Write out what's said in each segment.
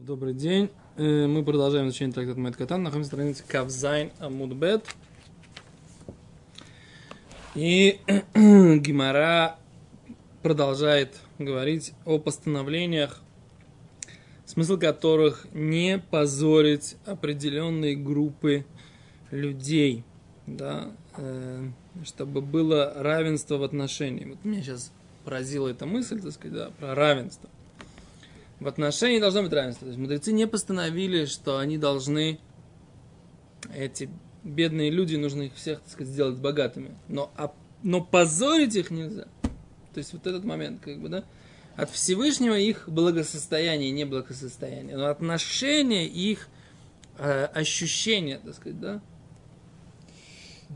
Добрый день. Э, Мы продолжаем изучение трактата Мэт Катан. Находимся на странице Кавзайн Амудбет. И Гимара продолжает говорить о постановлениях, смысл которых не позорить определенные группы людей, да, э, чтобы было равенство в отношении. Вот меня сейчас поразила эта мысль, так сказать, да, про равенство в отношении должно быть равенство. То есть мудрецы не постановили, что они должны, эти бедные люди, нужно их всех, так сказать, сделать богатыми. Но, а, но позорить их нельзя. То есть вот этот момент, как бы, да, от Всевышнего их благосостояние и неблагосостояние, но отношение их э, ощущения, так сказать, да,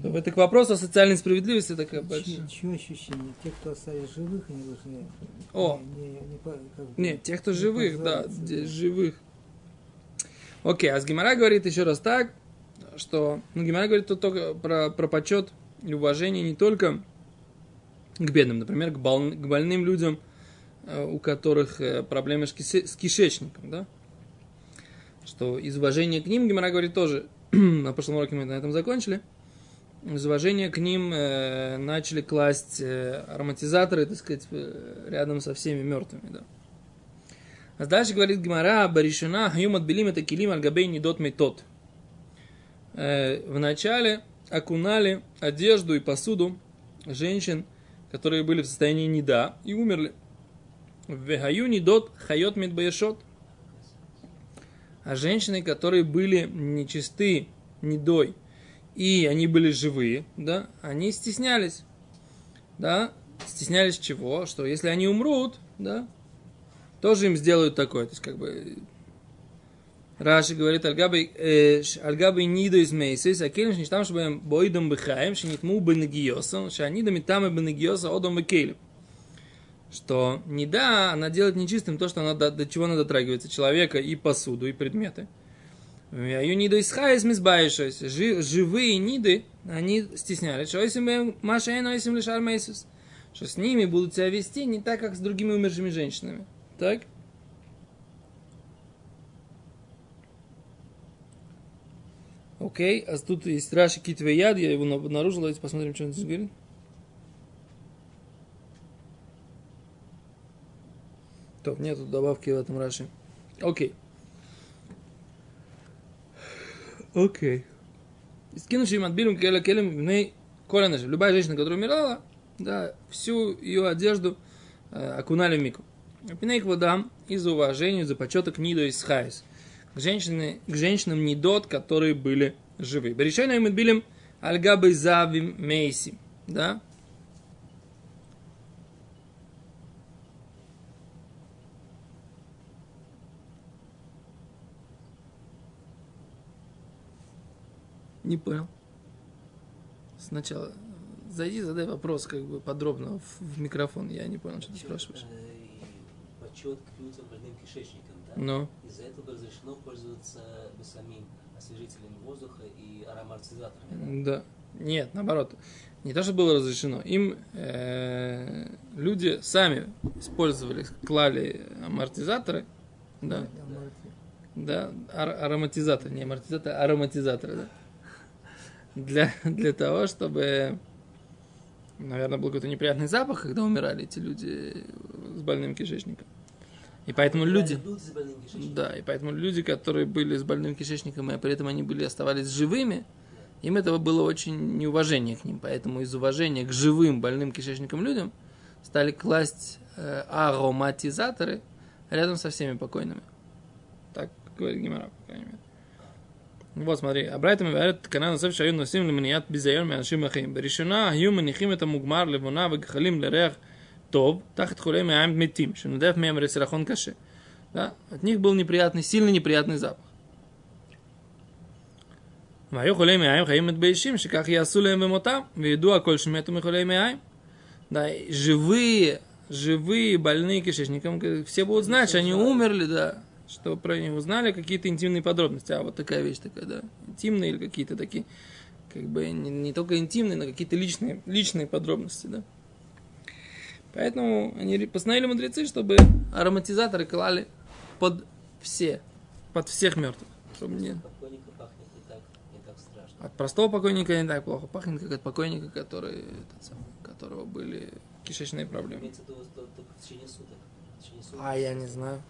это к вопросу о социальной справедливости такая большая. Чье ощущение? Те, кто остались живых, они должны... О! Не, не, не, как бы, Нет, тех, кто не живых, да, здесь живых. Окей, а с Гимара говорит еще раз так, что, ну, Гимара говорит тут только про, про почет и уважение не только к бедным, например, к, бол- к больным людям, э, у которых э, проблемы с кишечником, да, что из уважения к ним, Гимара говорит тоже, на прошлом уроке мы на этом закончили, из уважения к ним э, начали класть э, ароматизаторы, так сказать, э, рядом со всеми мертвыми, да. А дальше говорит Гимара, Баришина, Хьюм отбелим это килим альгабей недот метот. Э, Вначале окунали одежду и посуду женщин, которые были в состоянии неда и умерли. Вегаю недот хайот медбаешот. А женщины, которые были нечисты недой, и они были живые, да, они стеснялись, да, стеснялись чего? Что если они умрут, да, тоже им сделают такое, то есть как бы Раши говорит, Альгабы ниду из мейсис, а келем шништам шбаем боидом бихаем, шинитму бенегиосом, шанидами там и бенегиоса одом бекелем. Что не да, она делает нечистым то, что она, до, до чего она дотрагивается, человека и посуду, и предметы. Аю ниду из хайс мисбаишес. Живые ниды, они стеснялись. Что если Маша и Нойсим лишар мейсис? Что с ними будут себя вести не так, как с другими умершими женщинами. Так? Окей, а тут есть Раши Китве Яд, я его обнаружил, давайте посмотрим, что он здесь говорит. То, нету добавки в этом Раши. Окей. Окей. Скинувший им отбилим келем в коля наши. Любая женщина, которая умирала, да, всю ее одежду э, окунали в мику. Пиней водам из уважения, за почета к из Хайс. К, женщине, к женщинам Нидот, которые были живы. Берешайна им отбилим альгабы завим мейси. Да? Не понял. Сначала зайди, задай вопрос как бы подробно в, в микрофон. Я не понял, что ты спрашиваешь. Почет к людям больным кишечником, да? Ну, Из-за этого разрешено пользоваться бесамин, освежителями воздуха и ароматизаторами. да. Нет, наоборот. Не то, что было разрешено. Им э, люди сами использовали, клали амортизаторы, да, да, да, ар- ароматизаторы, не амортизаторы, а ароматизаторы, да. Для, для того, чтобы, наверное, был какой-то неприятный запах, когда умирали эти люди с больным кишечником. И поэтому люди... Люди. Да, и поэтому люди, которые были с больным кишечником, и при этом они были, оставались живыми, им этого было очень неуважение к ним. Поэтому из уважения к живым больным кишечником людям стали класть э, ароматизаторы рядом со всеми покойными. Так говорит Гимара, по крайней мере. Вот, смотри, Абрайтам говорит, канал носов שהיו נושאים למניעת ביזיון מאנשים אחרים. בראשונה היו מניחים את המוגמר לבונה וגחלים לריח טוב, תחת חולי מעיים מתים, שנודף מהם רסירחון קשה. Да? От них был неприятный, сильно неприятный запах. והיו חולי מעיים חיים מתביישים שכך יעשו להם במותם, וידוע כל שמתו מחולי מעיים. Да, и живые, живые больные кишечником, все будут знать, что они умерли, да, что про них узнали какие-то интимные подробности. А вот такая вещь такая, да, интимные или какие-то такие, как бы не, не только интимные, но какие-то личные, личные подробности, да. Поэтому они постановили мудрецы, чтобы ароматизаторы клали под все, под всех мертвых. Чтобы не... Покойника пахнет не так, не так страшно. От простого покойника не так плохо пахнет, как от покойника, который, этот самый, у которого были кишечные проблемы. А я не знаю.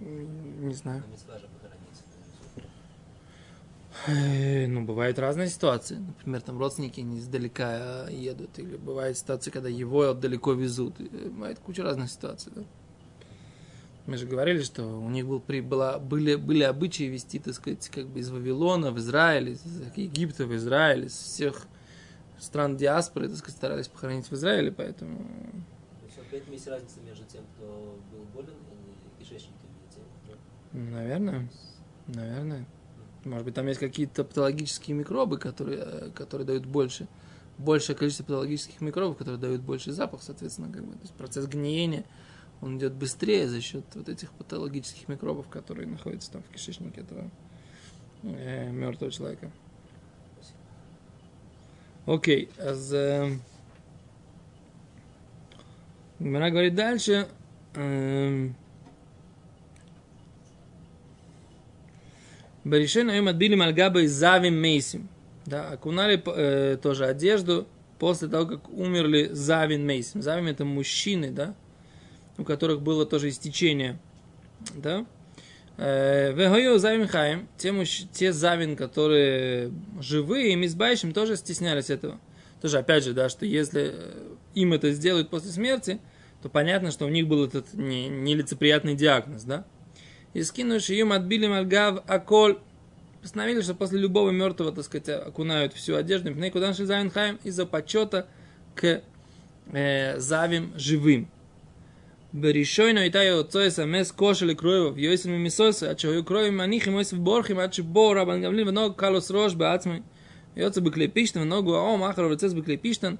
Не знаю. Э, Ну, бывают разные ситуации. Например, там родственники не издалека едут. Или бывают ситуации, когда его далеко везут. И Бывает куча разных ситуаций, да? Мы же говорили, что у них был, при, была, были, были обычаи вести, так сказать, как бы из Вавилона в Израиль, из Египта в Израиль, из всех стран диаспоры, так сказать, старались похоронить в Израиле, поэтому... То есть опять есть разница между тем, кто был болен и кто... Наверное, наверное. Может быть, там есть какие-то патологические микробы, которые, э, которые дают больше, большее количество патологических микробов, которые дают больше запах, соответственно, как бы, то есть процесс гниения, он идет быстрее за счет вот этих патологических микробов, которые находятся там в кишечнике этого э, мертвого человека. Окей, аз, э, Гмара говорит дальше. эм, Баришен им отбили мальгаба из завим мейсим. Да, окунали э, тоже одежду после того, как умерли завин мейсим. Завим это мужчины, да, у которых было тоже истечение. Да. Э, Вегою завим хаим, те, мужч- те завин, которые живые, им избающим тоже стеснялись этого. Тоже, опять же, да, что если э, им это сделают после смерти, то понятно, что у них был этот не- нелицеприятный диагноз, да. И скину им отбили мальгав аколь. Постановили, что после любого мертвого, так сказать, окунают всю одежду. Пней кудан шизавин из-за почета к э, завим живым. Берешойно и тайо цоеса мес кошели кроевов, йойсен мимисоса, а чою кроевим анихим в борхи, а че чебо рабан гавлин, веног калос рож беацмой. Йоца беклепиштен, веногу аом, ахаров рецес беклепиштен,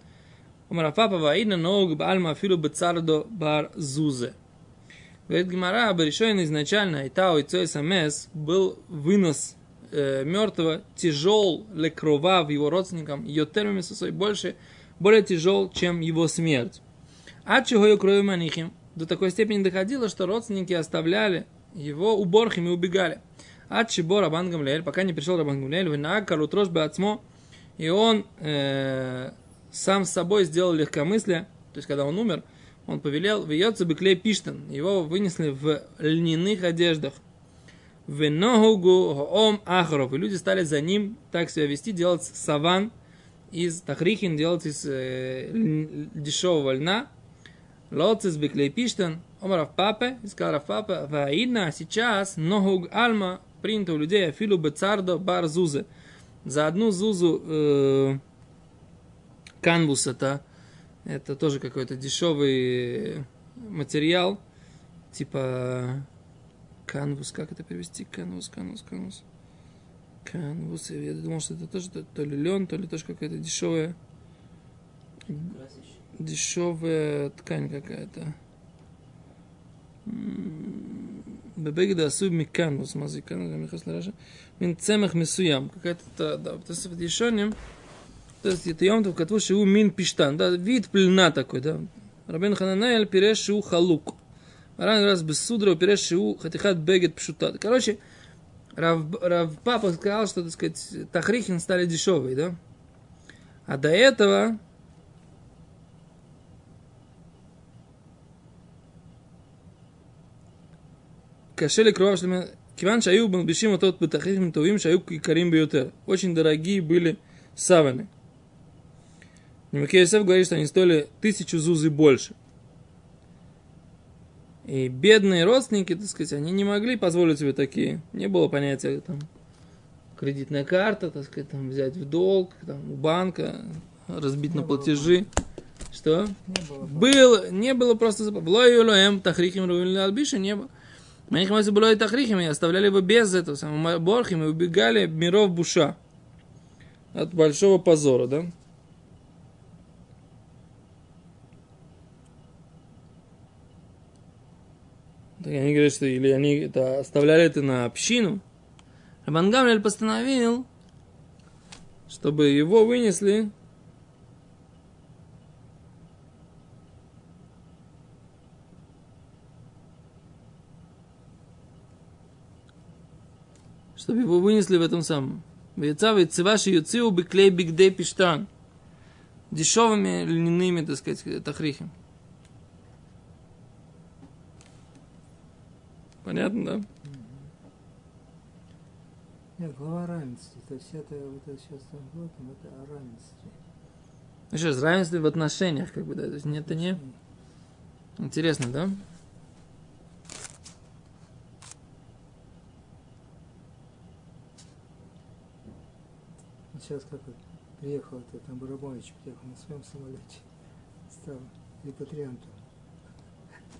умарафапа ваидна ног бальма филу бецардо бар зузе. Говорит Гимара, Баришойн изначально Итао и Цой Самес был вынос э, мертвого тяжел лекрова в его родственникам, ее термин сосой больше, более тяжел, чем его смерть. А чего ее крови манихим? До такой степени доходило, что родственники оставляли его у Борхим и убегали. От чего Рабан Гамлеэль, пока не пришел Рабан Гамлеэль, винак карутрош бацмо, и он э, сам с собой сделал легкомыслие, то есть когда он умер, он повелел, вьется беклей пиштан, его вынесли в льняных одеждах. Веногугу ом ахаров, и люди стали за ним так себя вести, делать саван из תכריכין, делать из э, дешевого льна. לצאת בכלי פשתן, אמר רב פפא, и сказал Рав Папа, והאידנא, сейчас נהוג עלמא, принято у людей, אפילו בצרדא בר זוזא. За одну зузу э, קנבוס это тоже какой-то дешевый материал, типа קנבוס, как это перевести? קנבוס, קנבוס, קנבוס. Канвус, я думал, что это тоже то, ли лен, то ли тоже какая-то дешевая, дешевая ткань какая-то. М-м-м. Бебеги Бебегда асубми канвус, мази канвус, михас лараша. Мин цемах мисуям. Какая-то, да, вот это в то есть это Йомтов כתבו שהוא מין פשטן, да, вид пленна такой, да. רבנו חננאל פירש שהוא חלוק. הר"ן раз בסודרה הוא פירש שהוא חתיכת בגד פשוטה. Короче, Рав, Рав Папа сказал, что, так сказать, тахрихин стали дешевые, да? А до этого קשה לקרוא שלמה, כיוון שהיו מלבישים אותו בתכריכים טובים שהיו יקרים ביותר. очень дорогие были саваны. Йосеф говорит, что они стоили тысячу зузы больше. И бедные родственники, так сказать, они не могли позволить себе такие. Не было понятия там кредитная карта, так сказать, там взять в долг, там, у банка, разбить на Не было платежи. Что? Не было. Был, не было просто Блоюлоем, Тахрихим, Руин Альбиша не было. Манихим если было и Тахрихим, и оставляли его без этого самого Борхим и убегали миров Буша. От большого позора, да? Так они говорят, что или они это оставляли это на общину. Рабан Гамлель постановил, чтобы его вынесли чтобы его вынесли в этом самом. Вейцав и циваши юциу биклей бигдей пиштан. Дешевыми льняными, так сказать, тахрихи. Понятно, да? Нет, глава равенства. То есть это вот это сейчас там вот, это о равенстве. Еще раз, равенство в отношениях, как бы, да, то есть нет, это не... Интересно, да? Сейчас как вот приехал этот там Барабанович, приехал на своем самолете. Стал репатриантом.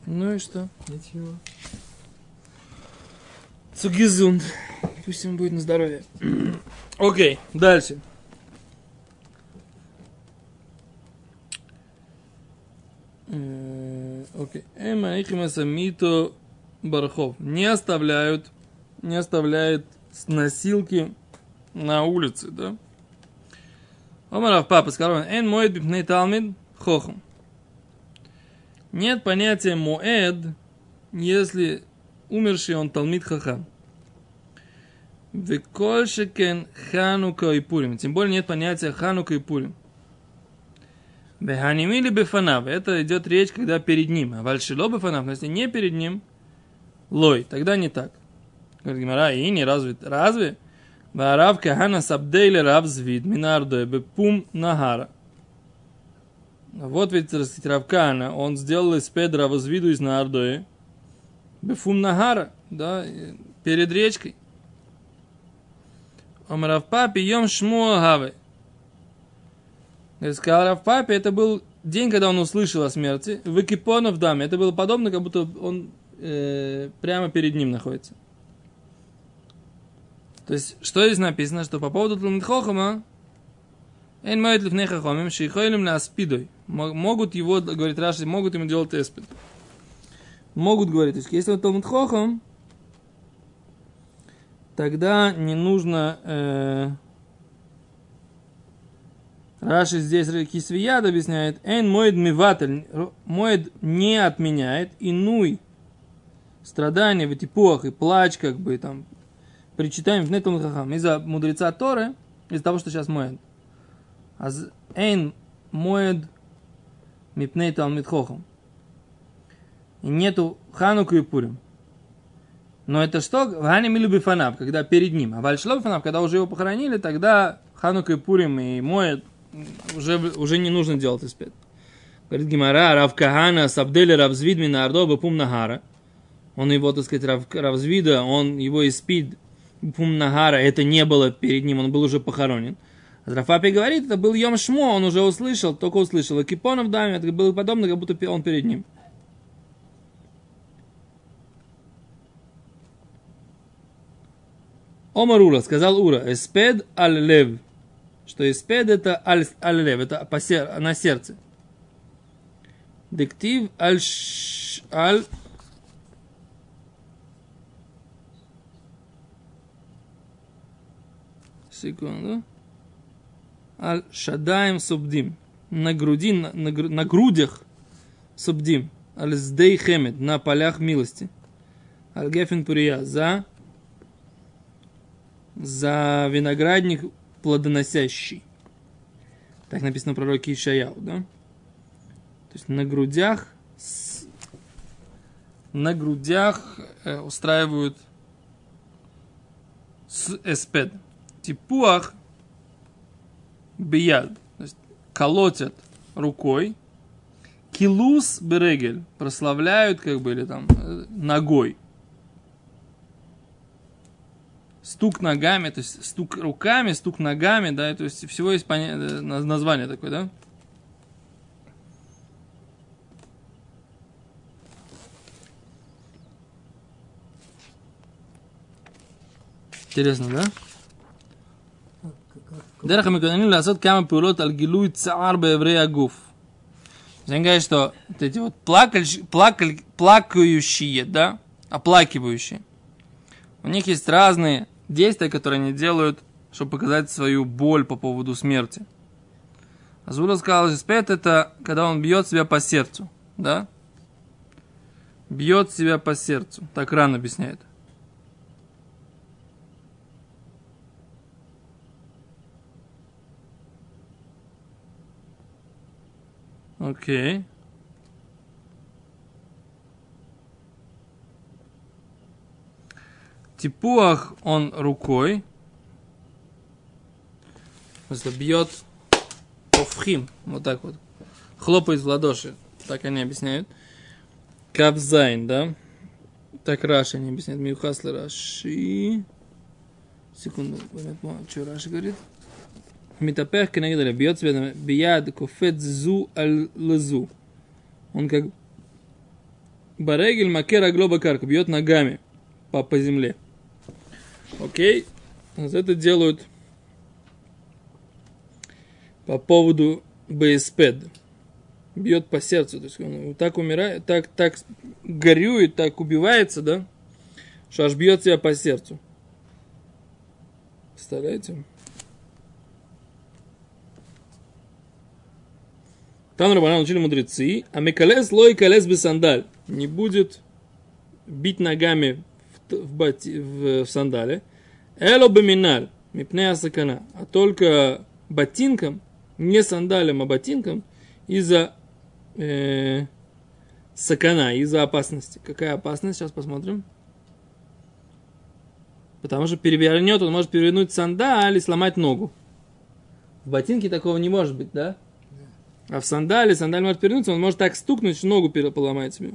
Ну и что? Ничего. Цугизунд. Пусть ему будет на здоровье. Окей, дальше. Э, Окей. Эма ихимаса мито бархов. Не оставляют, не оставляет с носилки на улице, да? Омаров папа сказал, эн моет бипней талмид хохом. Нет понятия моэд, если умерший он талмид хахам. Векольшекен ханука и пурим. Тем более нет понятия ханука и пурим. Беханимили бефанав. Это идет речь, когда перед ним. А вальшило бефанав. Но если не перед ним, лой. Тогда не так. Говорит Гимара, и не разве? Разве? Варав кахана сабдейли рав звид минардо бепум нагара. Вот ведь, так сказать, Равкана, он сделал из Педра возвиду из Нардои, бефум нагара, да, перед речкой. Омрав папе йом шмуа гаве. Сказал Рав папе, это был день, когда он услышал о смерти. В Экипону в даме. Это было подобно, как будто он э, прямо перед ним находится. То есть, что здесь написано, что по поводу Тлумитхохама, Эн моет лифней хахомим, шейхойлим на аспидой. Могут его, говорит Раши, могут ему делать эспид. Могут говорить, то есть, если он Талмуд Хохам, тогда не нужно... Э, Раши здесь Кисвияд объясняет, Эн моет миватель, моет не отменяет, инуй страдания, ватипуах и плач, как бы там, причитаем в Нетум Хахам, из-за мудреца Торы, из-за того, что сейчас моет. А Эн моет мипней талмит хохам. И нету хануку и пурим. Но это что? Ваня милюби фанаб, когда перед ним. А вальшло фанаб, когда уже его похоронили, тогда ханука и пурим и моет уже, уже не нужно делать испед. Говорит Гимара, Рав Кахана, Сабдели Равзвид Минардо, Бепум Нагара. Он его, так сказать, Рав, Равзвида, он его испид Бепум Нагара, это не было перед ним, он был уже похоронен. Рафапи говорит, это был Йом Шмо, он уже услышал, только услышал. А Кипонов даме, это было подобно, как будто он перед ним. Омар Ура, сказал Ура, эспед аль лев, что эспед это аль, аль лев, это по сер, на сердце. Дектив аль, аль секунду. Аль шадаем субдим. На груди, на, на, на грудях субдим. Аль сдей хемед. На полях милости. Аль гефин пурия. За за виноградник плодоносящий. Так написано в пророке Ишаяу, да? То есть на грудях на грудях э, устраивают с эспед. Типуах бияд. То есть колотят рукой. Килус берегель. Прославляют, как бы, или там, э, ногой стук ногами, то есть стук руками, стук ногами, да, то есть всего есть поня... название такое, да? Интересно, да? דרך המקוננים לעשות כמה פעולות על גילוי צער באיברי הגוף. Он говорит, что вот эти вот плакаль, плакаль, плакающие, да, оплакивающие, у них есть разные действия, которые они делают, чтобы показать свою боль по поводу смерти. Азура сказал, что спят это, когда он бьет себя по сердцу, да? Бьет себя по сердцу. Так рано объясняет. Окей. Okay. Типуах он рукой. Смысле, бьет офхим. Вот так вот. Хлопает в ладоши. Так они объясняют. Кавзайн, да? Так Раши они объясняют. Миухаслы Раши. Секунду. Что Раши говорит? Митапех кенегдаля. Бьет себя бияд кофет зу аль лазу. Он как Барегель макера глоба карка. Бьет ногами по, по земле. Окей. Это делают по поводу БСП. Бьет по сердцу. То есть он так умирает, так, так горюет, так убивается, да, что аж бьет себя по сердцу. Представляете? Там Рабанан учили мудрецы, а мекалес лой калес без сандаль. Не будет бить ногами в, бати, в, в сандале. Эло беминаль, мипнея сакана. А только ботинком, не сандалем, а ботинком, из-за э, сакана, из-за опасности. Какая опасность? Сейчас посмотрим. Потому что перевернет, он может перевернуть сандаль и сломать ногу. В ботинке такого не может быть, да? А в сандале, сандаль может перевернуться, он может так стукнуть, что ногу поломает себе.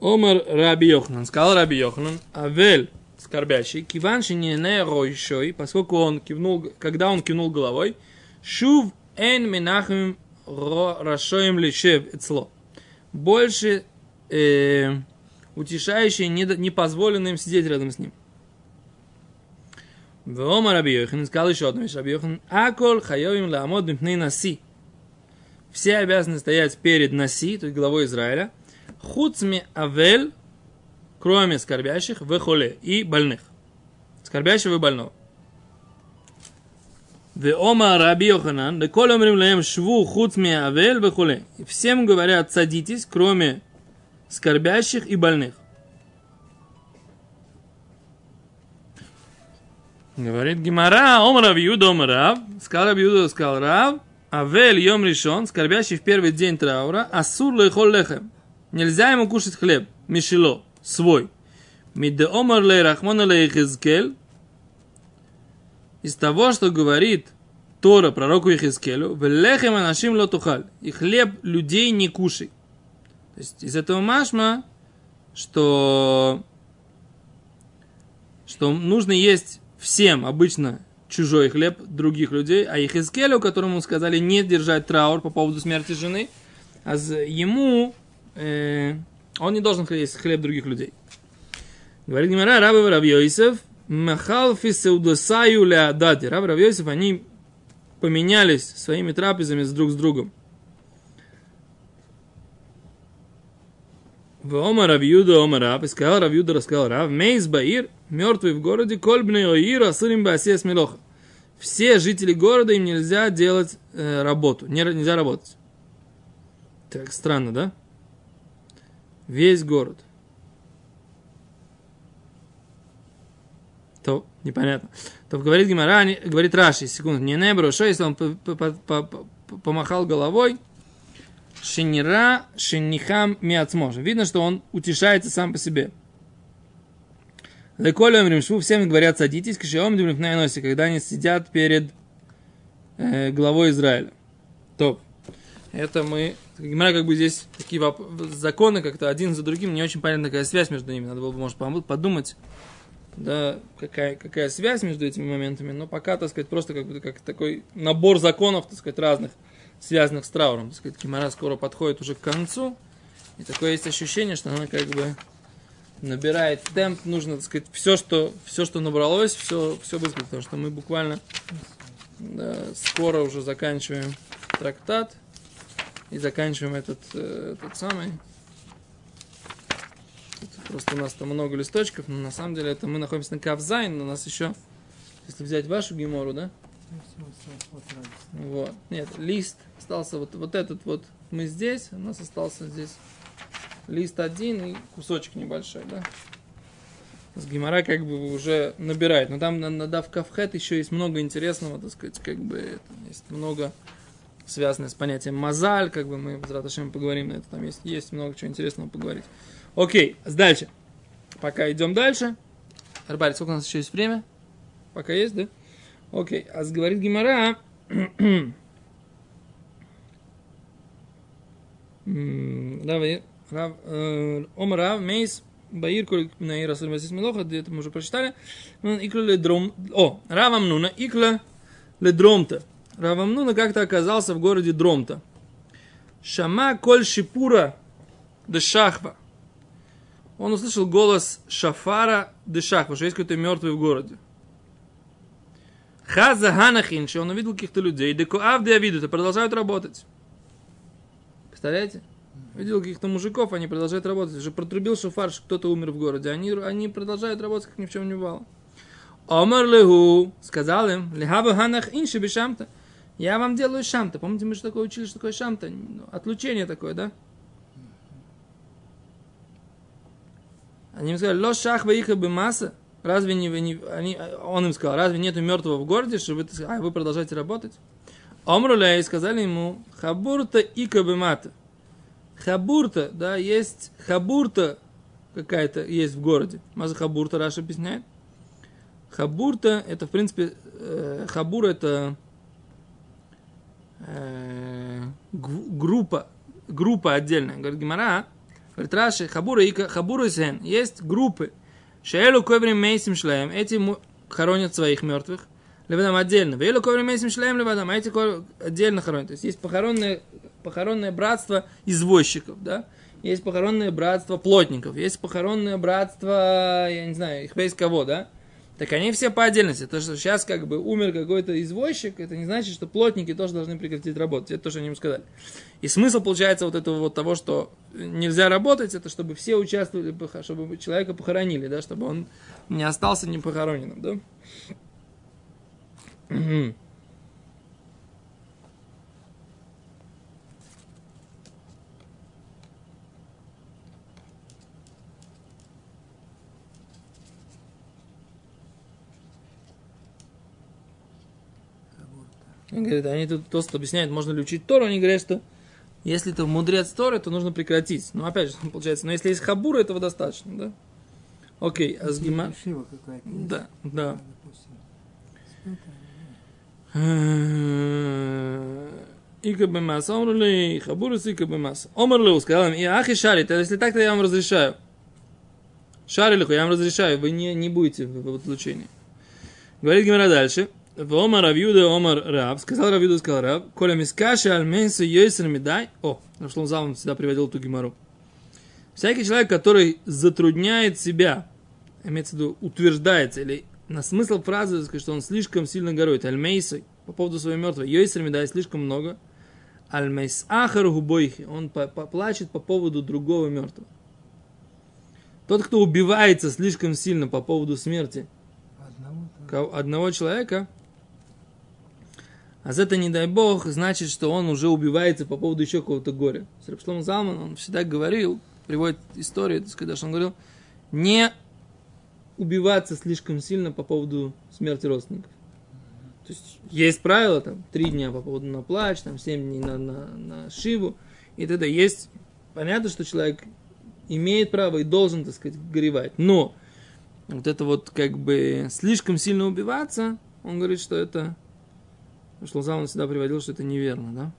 Омар Раби Йохнан, сказал Раби Йохнан, Авель, скорбящий, киванши не не ройшой, поскольку он кивнул, когда он кивнул головой, шув эн минахим рашоем лишев эцло. Больше э, утешающий не, не позволено им сидеть рядом с ним. Вома Раби Йохан сказал еще одну вещь. Раби Йохан, акол хайовим ламод наси. Все обязаны стоять перед наси, то есть главой Израиля, хуцми авель, кроме скорбящих, в холе и больных. Скорбящего и больного. Ома Раби Йоханан, да коль омрим лаем шву хуцми авель в холе. Всем говорят, садитесь, кроме скорбящих и больных. Говорит Гимара, ом Рав Юда, ом Рав, сказал Рав Юда, сказал Рав, Авель йом решен, скорбящий в первый день траура, асур лехол лехем. Нельзя ему кушать хлеб, мишело, свой. Мидде омар лей рахмона лей хизкель, из того, что говорит Тора пророку Ихискелю, в лехем анашим лотухаль, и хлеб людей не кушай. То есть из этого машма, что, что нужно есть всем обычно чужой хлеб других людей, а Ихискелю, которому сказали не держать траур по поводу смерти жены, а ему э, он не должен есть хлеб других людей. Говорит Гимара, Раби Равьёйсев, Махал фисеудосаю леадати. Раб Равьёйсев, они поменялись своими трапезами с друг с другом. В Ома Равьюда, Ома Раб, и сказал Равьюда, рассказал Рав, Мейс Баир, мертвый в городе, Кольбный Оир, Асурим Басес Милоха. Все жители города, им нельзя делать э, работу, не, нельзя работать. Так странно, да? Весь город. То непонятно. То говорит Гимара, говорит Раши, секунду, не небро, что если он помахал головой, Шинира шинихам миацмош. Видно, что он утешается сам по себе. Леколем римшву всем говорят садитесь, к шиомдим на носе, когда они сидят перед э, главой Израиля. Топ. Это мы... Гимара как бы здесь такие законы как-то один за другим, не очень понятна какая связь между ними. Надо было бы, может, подумать, да, какая, какая связь между этими моментами. Но пока, так сказать, просто как, бы, как такой набор законов, так сказать, разных связанных с трауром. Так сказать, Кимара скоро подходит уже к концу. И такое есть ощущение, что она как бы набирает темп. Нужно, так сказать, все, что, все, что набралось, все, все высказать. Потому что мы буквально да, скоро уже заканчиваем трактат. И заканчиваем этот, э, этот самый. Тут просто у нас там много листочков, но на самом деле это мы находимся на Кавзайн, но у нас еще, если взять вашу гемору, да? Вот. Нет, лист остался вот, вот этот вот. Мы здесь, у нас остался здесь лист один и кусочек небольшой, да? С Гимара как бы уже набирает. Но там на, на Дав Кавхет еще есть много интересного, так сказать, как бы это, есть много связанное с понятием мазаль, как бы мы в Раташем поговорим на это, там есть, есть много чего интересного поговорить. Окей, дальше. Пока идем дальше. Арбарь, сколько у нас еще есть время? Пока есть, да? Окей, а говорит Гимара, Давай, Омрав, Мейс, Баир, Наира, Сульмасис Мелоха, это мы уже прочитали. Икла Ледром, о, Равам Нуна, Икла Ледромта. Равам Нуна как-то оказался в городе Дромта. Шама Коль Шипура Дешахва. Он услышал голос Шафара Дешахва, что есть какой-то мертвый в городе. Хаза Ханахинши, он увидел каких-то людей, деко авды авидута, продолжают работать. Представляете? Видел каких-то мужиков, они продолжают работать. Уже протрубил шофар, что кто-то умер в городе. Они, они продолжают работать, как ни в чем не бывало. Омар леху, сказал им, лехаба ханах инши бешамта. Я вам делаю шамта. Помните, мы же такое учили, что такое шамта? Ну, отлучение такое, да? Они им сказали, ло шах их бы масса. Разве не, не они, он им сказал, разве нету мертвого в городе, что вы, а вы продолжаете работать? Омруля и сказали ему, хабурта и кабымата. Хабурта, да, есть хабурта какая-то есть в городе. Маза хабурта Раша объясняет. Хабурта, это, в принципе, э, хабур это э, группа, группа отдельная. Говорит Гимара, говорит Раши, хабура и хабура зен. Есть группы. Шеэлу коврим мейсим шлеем. Эти хоронят своих мертвых. Левадам отдельно. Вейлу коврим мейсим шлеем левадам. А эти отдельно хоронят. То есть есть похоронное, похоронное братство извозчиков, да? Есть похоронное братство плотников. Есть похоронное братство, я не знаю, их кого, да? Так они все по отдельности. То, что сейчас как бы умер какой-то извозчик, это не значит, что плотники тоже должны прекратить работать. Это то, что они им сказали. И смысл получается вот этого вот того, что нельзя работать, это чтобы все участвовали, чтобы человека похоронили, да, чтобы он не остался непохороненным, да. Он говорит, они тут Тост объясняют, можно ли учить Тору, они говорят, что если это мудрец Торы, то нужно прекратить. Ну, опять же, получается, но если есть хабура, этого достаточно, да? Окей, а с гима... Да, да. Ика бемас, омрли, хабурус ика бемас. Омрлу, сказал им, и ахи шарит, если так, то я вам разрешаю. Шарилиху, я вам разрешаю, вы не, не будете в отлучении. Говорит Гимара дальше. Омар Равьюда, Омар Раб, сказал Равьюда, сказал Раб, Коля мискаша альменса йойсер медай. О, Рашлом Залман всегда приводил эту гемору. Всякий человек, который затрудняет себя, имеется в виду, утверждается, или на смысл фразы, что он слишком сильно горюет, альмейсой, по поводу своей мертвой, йойсер медай слишком много, альмейс ахар губойхи, он поплачет по поводу другого мертвого. Тот, кто убивается слишком сильно по поводу смерти одного человека, а это, не дай бог, значит, что он уже убивается по поводу еще какого-то горя. Срабшлом Залман, он всегда говорил, приводит историю, что он говорил, не убиваться слишком сильно по поводу смерти родственников. То есть есть правило, там, три дня по поводу на плач, там, семь дней на, на, на шиву, и тогда есть, понятно, что человек имеет право и должен, так сказать, горевать, но вот это вот как бы слишком сильно убиваться, он говорит, что это Шлузан всегда приводил, что это неверно, да?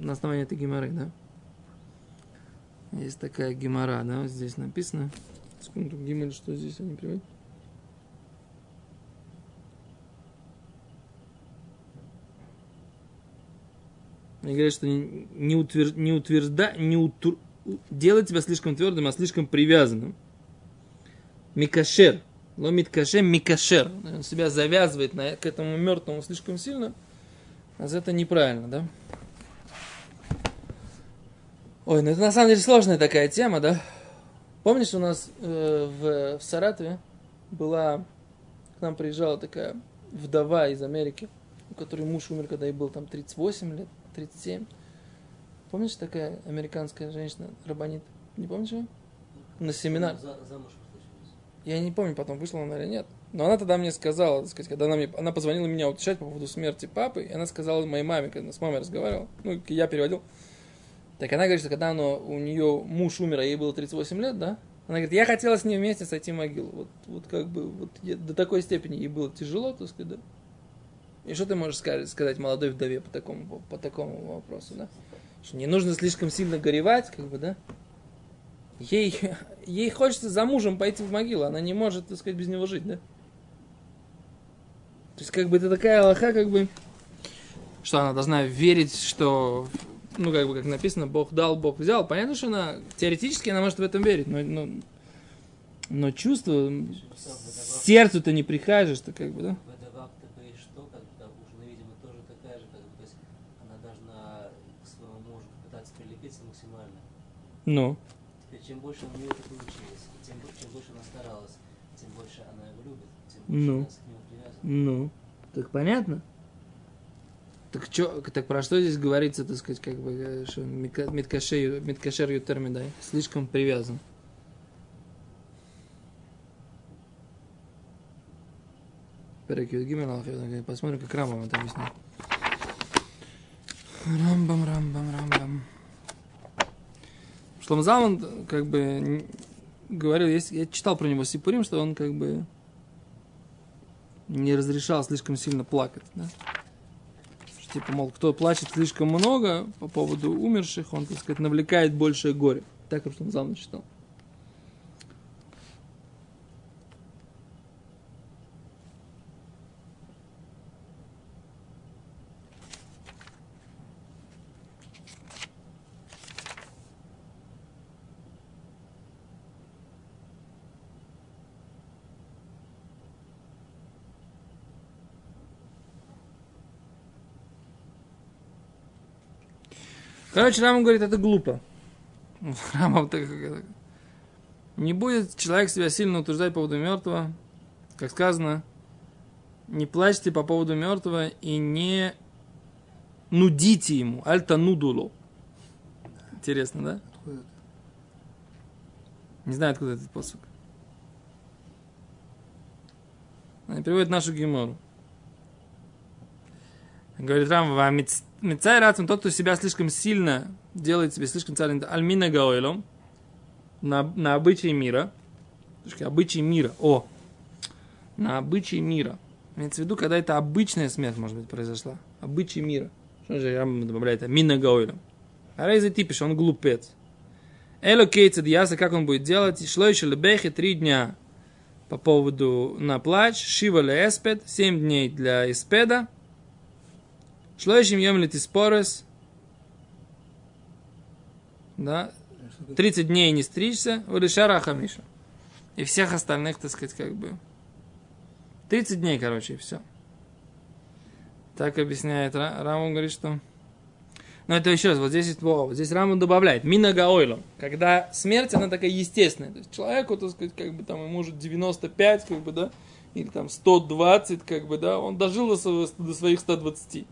На основании этой геморы, да? Есть такая гемора, да, здесь написано. Секунду, гимель, что здесь они приводят? Они говорят, что не, утвер... не утвержда... не утр... делать тебя слишком твердым, а слишком привязанным. Микашер. Ломит каше микашер. Он себя завязывает на, к этому мертвому слишком сильно. А это неправильно, да? Ой, ну это на самом деле сложная такая тема, да? Помнишь, у нас э, в, в Саратове была, к нам приезжала такая вдова из Америки, у которой муж умер, когда ей был там 38 лет, 37. Помнишь, такая американская женщина, рабанит? Не помнишь ее? На семинар. За, замуж Я не помню, потом вышла она или нет. Но она тогда мне сказала, так сказать, когда она, мне, она позвонила меня утешать по поводу смерти папы, и она сказала моей маме, когда она с мамой разговаривала, ну, я переводил, так она говорит, что когда она, у нее муж умер, а ей было 38 лет, да, она говорит, я хотела с ней вместе сойти в могилу. Вот, вот как бы, вот я- до такой степени ей было тяжело, так сказать, да. И что ты можешь сказать, сказать молодой вдове по такому, по такому вопросу, да? Что не нужно слишком сильно горевать, как бы, да? Ей, ей хочется за мужем пойти в могилу, она не может, так сказать, без него жить, да? То есть, как бы, это такая лоха, как бы, что она должна верить, что, ну, как бы, как написано, Бог дал, Бог взял. Понятно, что она, теоретически она может в этом верить, но, но, но чувство, сердцу-то не прикажешь, то как бы, да? Вдова к ТП что, как бы, жена, видимо, тоже такая же, как бы, то есть она должна к своему мужу пытаться прилепиться максимально. Ну, чем больше у нее это получилось, и тем, чем больше она старалась, тем больше она его любит, тем больше Ну. она к нему привязана. ну, так понятно. Так, чё, так про что здесь говорится, так сказать, как бы, э, что Миткашер Миткашер Ютермидай, слишком привязан. Посмотрим, как Рамбам это объясняет. Рамбам, Рамбам, Рамбам. Шламзалман, как бы, говорил, я читал про него Сипурим, что он, как бы, не разрешал слишком сильно плакать, да? Типа, мол, кто плачет слишком много по поводу умерших, он, так сказать, навлекает большее горе. Так, он сам считал. Короче, Рамам говорит, это глупо. Рамам так не будет человек себя сильно утверждать по поводу мертвого. Как сказано, не плачьте по поводу мертвого и не нудите ему. Альта нудулу. Интересно, да? Откуда это? Не знаю, откуда этот посук. Они приводят нашу гемору. Говорит Рам, «Ва миц- мицай рацим, тот, кто себя слишком сильно делает себе слишком царь, альмина гаойлом, на, на обычаи мира, обычаи мира, о, на обычаи мира. Имеется в виду, когда это обычная смерть, может быть, произошла. Обычаи мира. Что же Рам добавляет? Мина гаойлом. А Рейзе типиш, он глупец. Эло кейцед яса, как он будет делать? Шло еще лебехи три дня по поводу на плач, шива ле эспед, семь дней для эспеда, шло еще им емлит испорес, да, А что ты- 30 дней не стричься, вылишара хамиша. И всех остальных, так сказать, как бы. 30 дней, короче, и все. Так объясняет Ра- Рамон, говорит, что... Но это еще раз, вот здесь, вот здесь Рамон добавляет, минагаойлом, когда смерть, она такая естественная. То есть человеку, так сказать, как бы там, ему может 95, как бы, да, или там 120, как бы, да, он дожил до своих 120.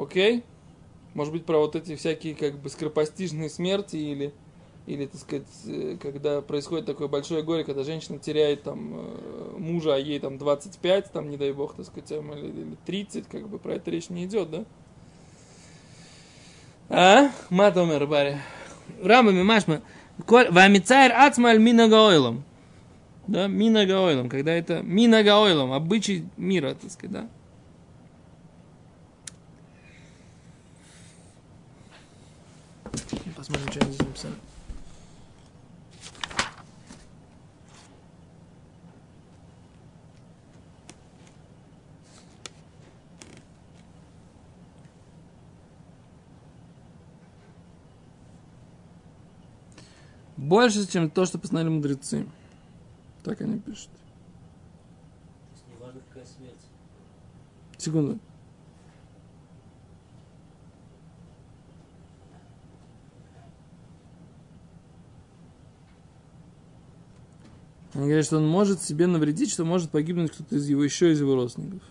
Окей? Может быть, про вот эти всякие, как бы, скоропостижные смерти или, или, так сказать, э, когда происходит такое большое горе, когда женщина теряет там э, мужа, а ей там 25, там, не дай бог, так сказать, или, или 30, как бы, про это речь не идет, да? А? Матомер, бари. Рамами машма. Вамицайр ацмаль минагаойлом. Да, минагаойлом. Когда это минагаойлом, обычай мира, так сказать, да. Написали. Больше, чем то, что постановили мудрецы. Так они пишут. То есть неважно какая смерть. Секунду. Они говорят, что он может себе навредить, что может погибнуть кто-то из его, еще из его родственников.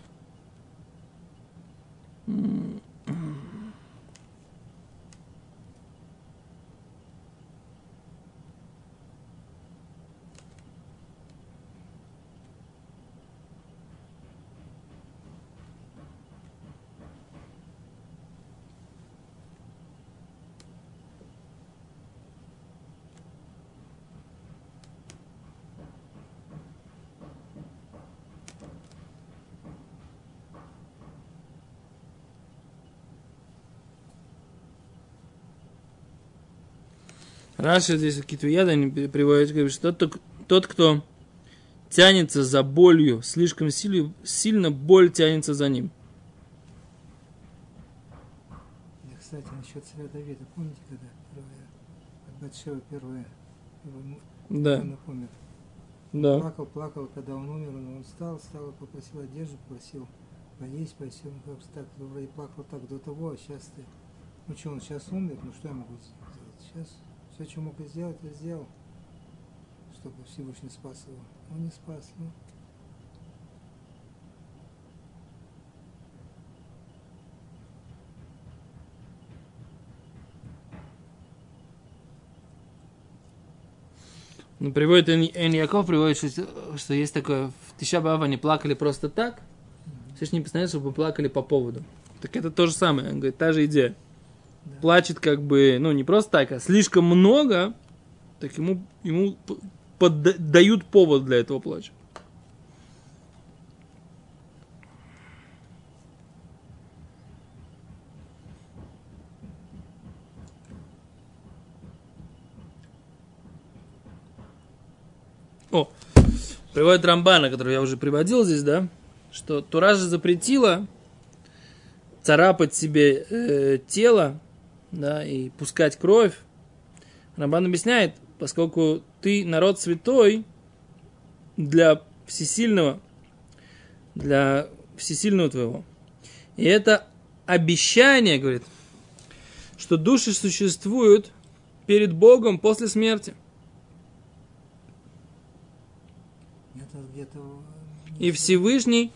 М. Раши здесь какие-то яды они при- приводят, говорит, что тот, тот, кто тянется за болью слишком сильно, сильно боль тянется за ним. И, кстати, насчет царя Давида, помните, когда первая, от Батшева первая, его Да, сынок умер? да. Плакал, плакал, когда он умер, но он встал, встал, попросил одежду, попросил поесть, просил, ну, как так, ну, вроде плакал так до того, а сейчас ты, ну что, он сейчас умер, ну что я могу сделать? Сейчас все, что мог сделать, я сделал, чтобы Всевышний спас его. Он не спас, ну, Ну, приводит Эн Яков, приводит, что, что есть такое, в Тишабава они плакали просто так, Всевышний не постановил, чтобы плакали по поводу. Так это то же самое, он говорит, та же идея. Да. Плачет как бы, ну, не просто так, а слишком много, так ему, ему подда- дают повод для этого плача. О, приводит Рамбана, который я уже приводил здесь, да, что Тура же запретила царапать себе э, тело, да, и пускать кровь. Рамбан объясняет, поскольку ты народ святой для всесильного, для всесильного твоего. И это обещание, говорит, что души существуют перед Богом после смерти. И Всевышний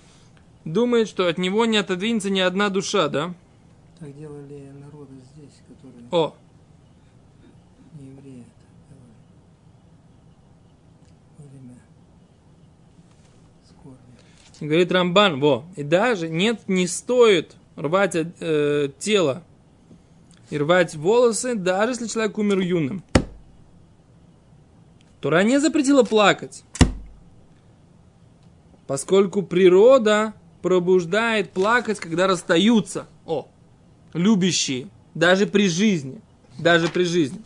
думает, что от него не отодвинется ни одна душа, да? Так делали которые О, не евреи это время скорби. говорит Рамбан, во, и даже нет, не стоит рвать э, тело и рвать волосы, даже если человек умер юным. Тура не запретила плакать, поскольку природа пробуждает плакать, когда расстаются. О, любящие, даже при жизни, даже при жизни.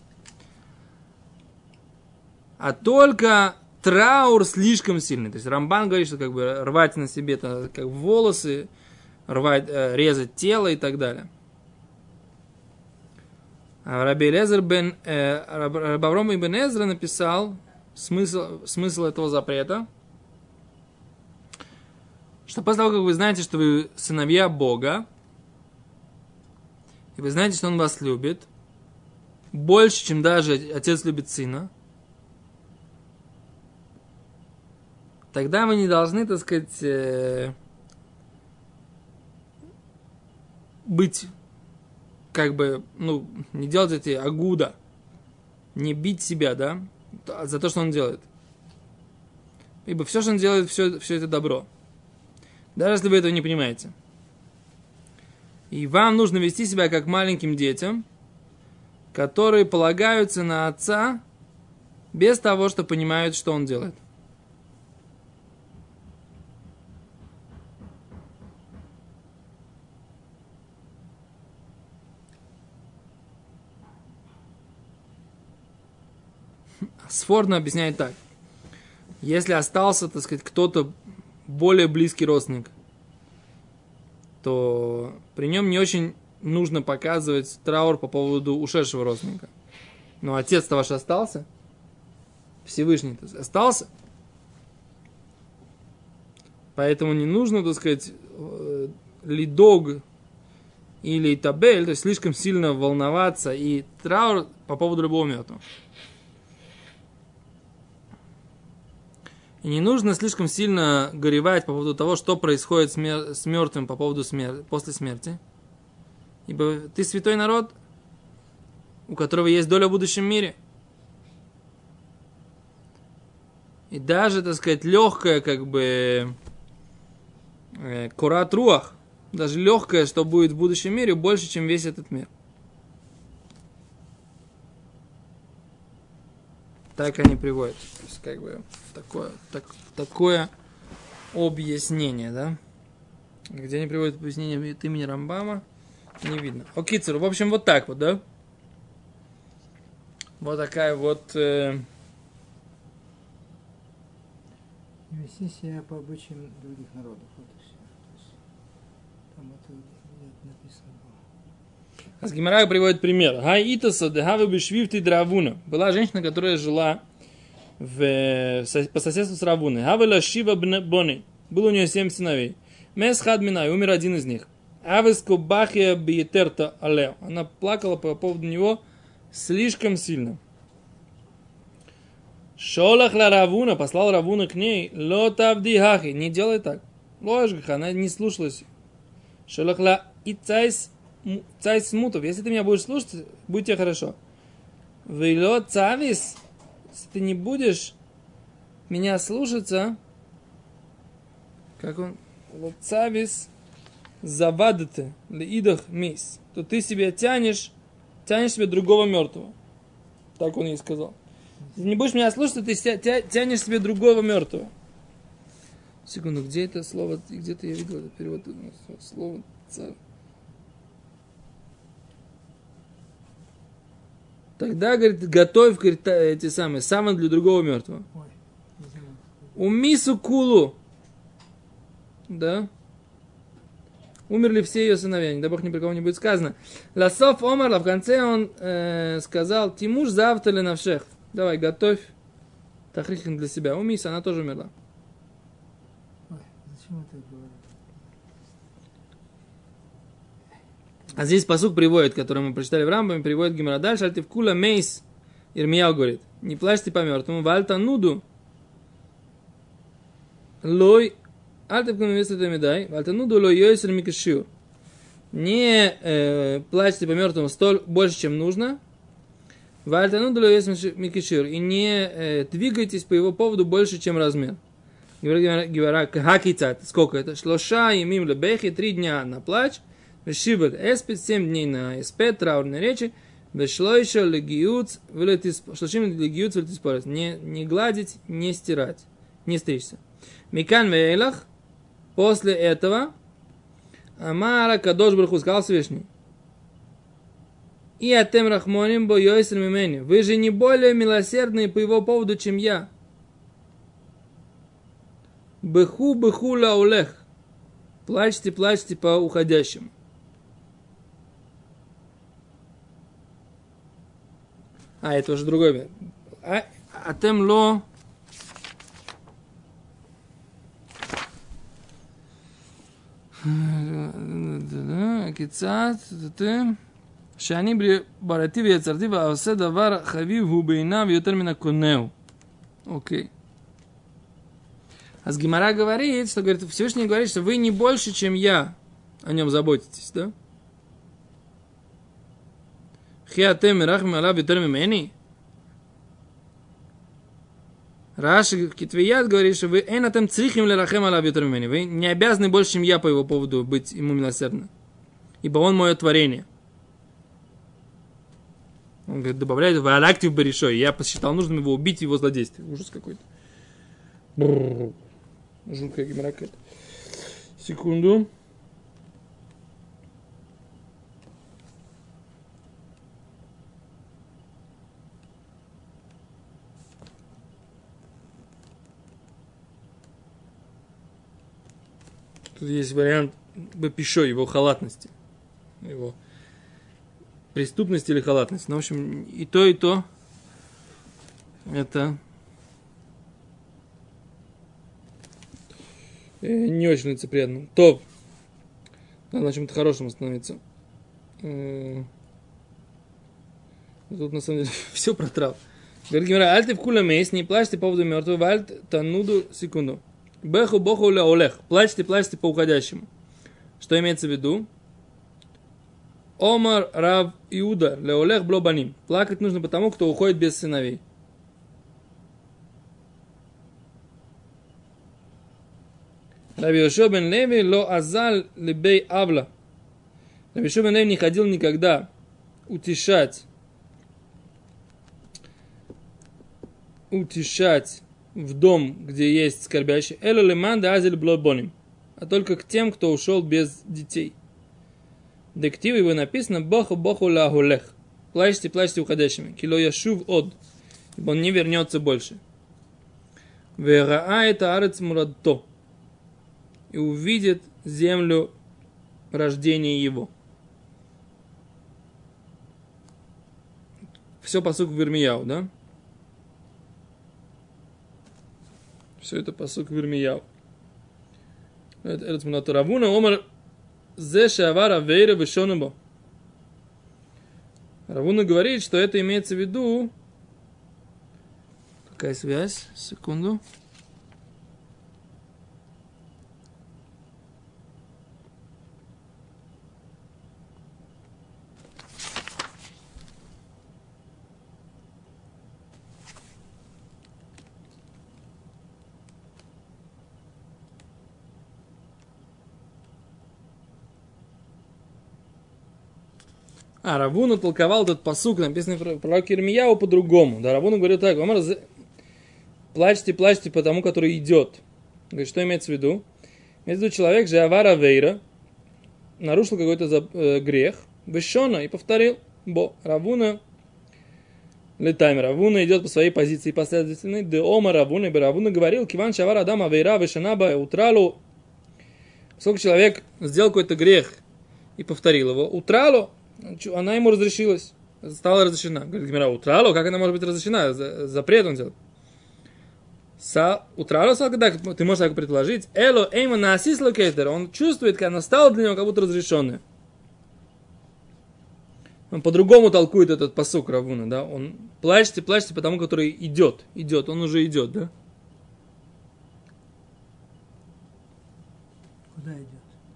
А только траур слишком сильный. То есть Рамбан говорит, что как бы рвать на себе это как волосы, рвать, э, резать тело и так далее. А Раби Лезер бен э, Раб- Раб Авром ибн Эзра написал смысл, смысл этого запрета, что после того, как вы знаете, что вы сыновья Бога, и вы знаете, что Он вас любит, больше, чем даже отец любит сына, тогда вы не должны, так сказать, э, быть, как бы, ну, не делать эти агуда, не бить себя, да, за то, что он делает. Ибо все, что он делает, все, все это добро. Даже если вы этого не понимаете. И вам нужно вести себя как маленьким детям, которые полагаются на отца без того, что понимают, что он делает. Сфорно объясняет так. Если остался, так сказать, кто-то более близкий родственник, то при нем не очень нужно показывать траур по поводу ушедшего родственника. Но отец-то ваш остался, Всевышний остался, поэтому не нужно, так сказать, э, лидог или табель, то есть слишком сильно волноваться и траур по поводу любого мертвого. И не нужно слишком сильно горевать по поводу того, что происходит с, мер- с мертвым по поводу смерти, после смерти. Ибо ты святой народ, у которого есть доля в будущем мире. И даже, так сказать, легкая, как бы, э, курат руах, даже легкое, что будет в будущем мире, больше, чем весь этот мир. Так они приводят. То есть, как бы, такое, так, такое объяснение, да? Где они приводят объяснение от имени Рамбама, не видно. Окей, в общем, вот так вот, да? Вот такая вот... э, вести себя по обычаям других народов. Вот и все. Там это не написано было. А с приводит пример. Дехавы бешвифты дравуна. Была женщина, которая жила в, по соседству с Равуной. Хавела Шива Бони. Было у нее семь сыновей. Мес Хадмина, и умер один из них. Авеску Бахия Биетерта Алео. Она плакала по поводу него слишком сильно. Шолах ла Равуна, послал Равуна к ней. Ло тавди хахи, не делай так. Ложгаха, она не слушалась. Шолах ла ицайс м- цайс мутов. Если ты меня будешь слушать, будет тебе хорошо. Вейло цавис, если ты не будешь меня слушаться, как он, лоцавис завадete лидах мис, то ты себе тянешь, тянешь себе другого мертвого. Так он ей сказал. Если не будешь меня слушать, ты тянешь себе другого мертвого. Секунду, где это слово? Где-то я видел этот перевод. Слово царь. Тогда, говорит, готовь, говорит, эти самые, самые для другого мертвого. Знаю. Умису кулу. Да. Умерли все ее сыновья, не дай бог ни при кого не будет сказано. Ласов Омарла, в конце он э, сказал, Тимуш завтра ли на всех. Давай, готовь тахрихин для себя. Умис, она тоже умерла. Ой, зачем это говорить? А здесь посук приводит, который мы прочитали в Рамбаме, приводит Гимара дальше, альтивкула мейс. Ирмияу говорит, не плачьте по мертвому, вальта нуду. Лой, альтивкула мейс это медай, вальта нуду лой йойсер микашиур. Не э, плачьте по мертвому столь больше, чем нужно. Вальта нуду лой йойсер микашиур. И не э, двигайтесь по его поводу больше, чем размер. Говорит Гимара, хакицат, сколько это? Шлоша и мим три дня на плач. Вешибет эспит, 7 дней на эспет, траурной речи. Вешлойша легиюц, шлошим легиюц, вылетиспорец. Не, не гладить, не стирать, не стричься. Микан вейлах, после этого, Амара Кадош Браху сказал Всевышний. И атем рахмоним бо йойсер мимени. Вы же не более милосердные по его поводу, чем я. Беху беху лаулех. Плачьте, плачьте по уходящему. А, это уже другой. вид. А, атем ло... כיצד, שאני בראתי ויצרתי ועושה דבר חביב הוא בעיניו יותר מן הקונהו. Окей. А с Гимара говорит, что говорит, Всевышний говорит, что вы не больше, чем я о нем заботитесь, да? Хиатем рахм алаб мимени. Раши Китвият говорит, что вы энатем црихим лерахем алаб мимени. Вы не обязаны больше, чем я по его поводу быть ему милосердны. Ибо он мое творение. Он говорит, добавляет в алактив баришой. Я посчитал нужным его убить его злодействе. Ужас какой-то. Бррр. Жуткая геморра какая-то. Секунду. Тут есть вариант Бапишо, его халатности. Его преступность или халатность. Ну, в общем, и то, и то это э, не очень лицеприятно. То, надо на чем-то хорошем остановиться. Э, Тут на самом деле все протрал. Говорит Гимара, альты в кула мейс, не плачьте по поводу мертвого, альт тануду, секунду. Беху боху ля олех, плачьте, плачьте по уходящему. Что имеется в виду? Омар Рав Иуда, ле олех блобаним. Плакать нужно потому, кто уходит без сыновей. Раби Йошуа бен Леви ло азал лебей авла. Раби Йошуа бен Леви не ходил никогда утешать утешать в дом, где есть скорбящий. Эло леман да азель блобоним. А только к тем, кто ушел без детей. Дектив его написано Боху Боху лагулех. Плачьте, плачьте уходящими. Кило яшув от. Ибо он не вернется больше. Вераа это арец мурадто. И увидит землю рождения его. Все посук в Вермияу, да? Все это посук в Вермияу. Эрец Мунато Равуна Омар Зе Шавара Вейра Вишонабо. Равуна говорит, что это имеется в виду... Какая связь? Секунду. А, Равуна толковал этот посук, написанный про пророк Ирмияу по-другому. Да, Равуна говорит так, Омар, плачьте, плачьте по тому, который идет. Говорит, что имеется в виду? Имеется в виду человек же Авара Вейра, нарушил какой-то за, э, грех, Вешона и повторил, бо Равуна Летайм Равуна идет по своей позиции последовательной. Де Ома Равуна, и Равуна говорил, Киван Шавар Адама Вейра Вешанаба Утралу. Сколько человек сделал какой-то грех и повторил его, Утралу, она ему разрешилась, стала разрешена. Говорит Гимера, утрало, как она может быть разрешена? Запрет он делает. Са, утрало, когда ты можешь так предположить, эло эйма насис локейтер, он чувствует, как она стала для него как будто разрешенная. Он по-другому толкует этот посук Равуна, да? Он плачьте, плачьте по тому, который идет, идет, он уже идет, да? Куда идет?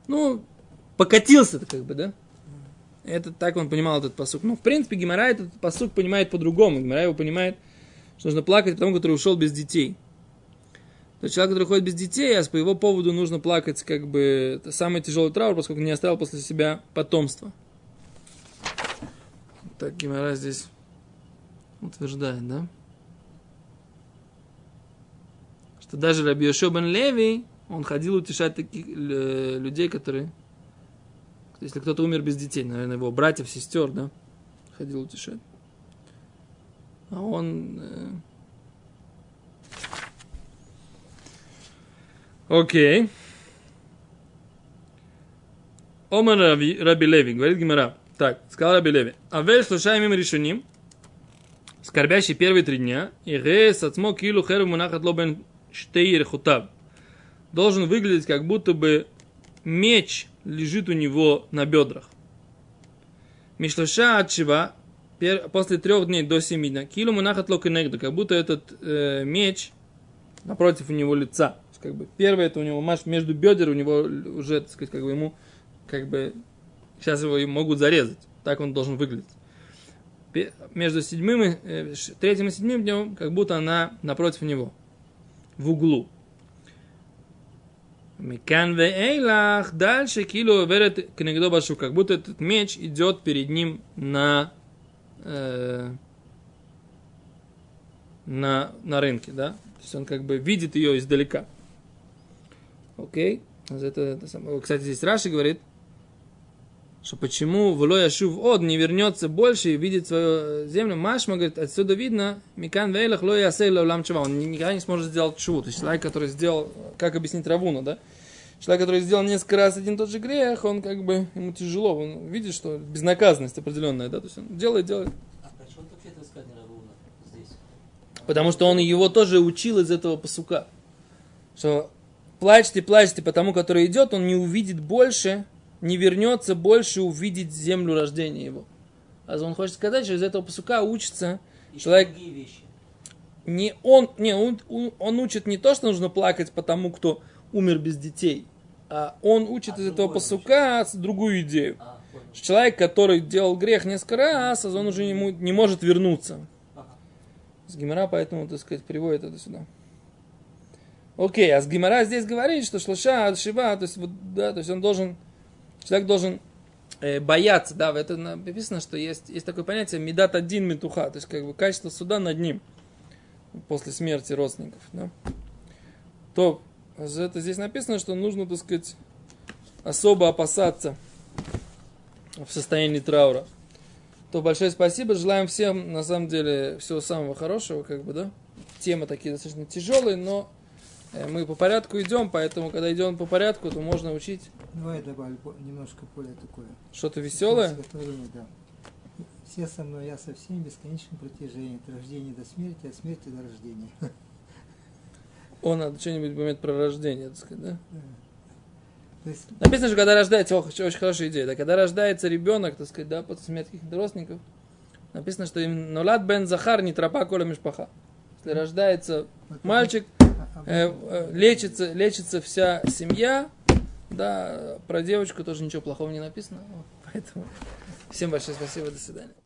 Ну, покатился-то как бы, да? Это так он понимал этот посук. Ну, в принципе, Гимара этот посук понимает по-другому. Гимара его понимает, что нужно плакать по тому, который ушел без детей. То есть человек, который ходит без детей, а по его поводу нужно плакать, как бы, это самый тяжелый траур, поскольку не оставил после себя потомство. Так Гимара здесь утверждает, да? Что даже Раби Йошо бен Леви, он ходил утешать таких э, людей, которые если кто-то умер без детей, наверное, его братьев, сестер, да, ходил утешать. А он... Э... Окей. Омар Раби, Раби Леви, говорит Гимара. Так, сказал Раби Леви. Авель слушаем им решением, скорбящий первые три дня, и ре сацмо килу херу мунахат лобен штейр хутаб. Должен выглядеть, как будто бы меч лежит у него на бедрах. Мишлаша отчива, после трех дней до семи дня, килу мунахат локенегда, как будто этот э, меч напротив у него лица. Как бы, первое это у него маш между бедер, у него уже, так сказать, как бы ему, как бы, сейчас его могут зарезать. Так он должен выглядеть. Между седьмым и, э, третьим и седьмым днем, как будто она напротив него, в углу. Микан эйлах дальше кило верет кнегдо башу, как будто этот меч идет перед ним на, э, на, на рынке, да? То есть он как бы видит ее издалека. Окей? Это, это, кстати, здесь Раши говорит, что почему Влоя Шув Од не вернется больше и видит свою землю. Машма говорит, отсюда видно, Микан Вейлах Лоя Асейла Улам Чува. Он никогда не сможет сделать чуву. То есть человек, который сделал, как объяснить Равуна, да? Человек, который сделал несколько раз один и тот же грех, он как бы, ему тяжело, он видит, что безнаказанность определенная, да, то есть он делает, делает. А? Потому что он его тоже учил из этого посука. Что плачьте, плачьте по тому, который идет, он не увидит больше, не вернется больше увидеть землю рождения его. А он хочет сказать, что из этого посука учится Еще человек... другие вещи. Не он, не, он, он, учит не то, что нужно плакать по тому, кто умер без детей, а он учит А из этого посука с- другую идею. А, понял. Что Человек, который делал грех несколько раз, а он уже ему не может вернуться. Ага. С Гимара поэтому, так сказать, приводит это сюда. Окей, а с Гимара здесь говорит, что шлаша, шива, то есть, вот, да, то есть он должен, человек должен э, бояться, да, это написано, что есть, есть такое понятие медат один метуха, то есть как бы качество суда над ним после смерти родственников, да. То это здесь написано, что нужно, так сказать, особо опасаться в состоянии траура. то большое спасибо. Желаем всем, на самом деле, всего самого хорошего, как бы, да. Темы такие достаточно тяжелые, но э, мы по порядку идем, поэтому, когда идем по порядку, то можно учить Давай я добавлю немножко более такое. что-то веселое. Да. Все со мной, я со всеми бесконечным протяжением, от рождения до смерти, от смерти до рождения. Он надо что-нибудь момент про рождение, так сказать, да? То есть, Написано, что когда рождается, ох, очень хорошая идея, да, когда рождается ребенок, так сказать, да, после смерти каких-то родственников, написано, что им нулат бен захар не тропа коля мишпаха. Если рождается вот мальчик, об- об э, э, лечится, лечится вся семья, да, про девочку тоже ничего плохого не написано, поэтому всем большое спасибо, до свидания.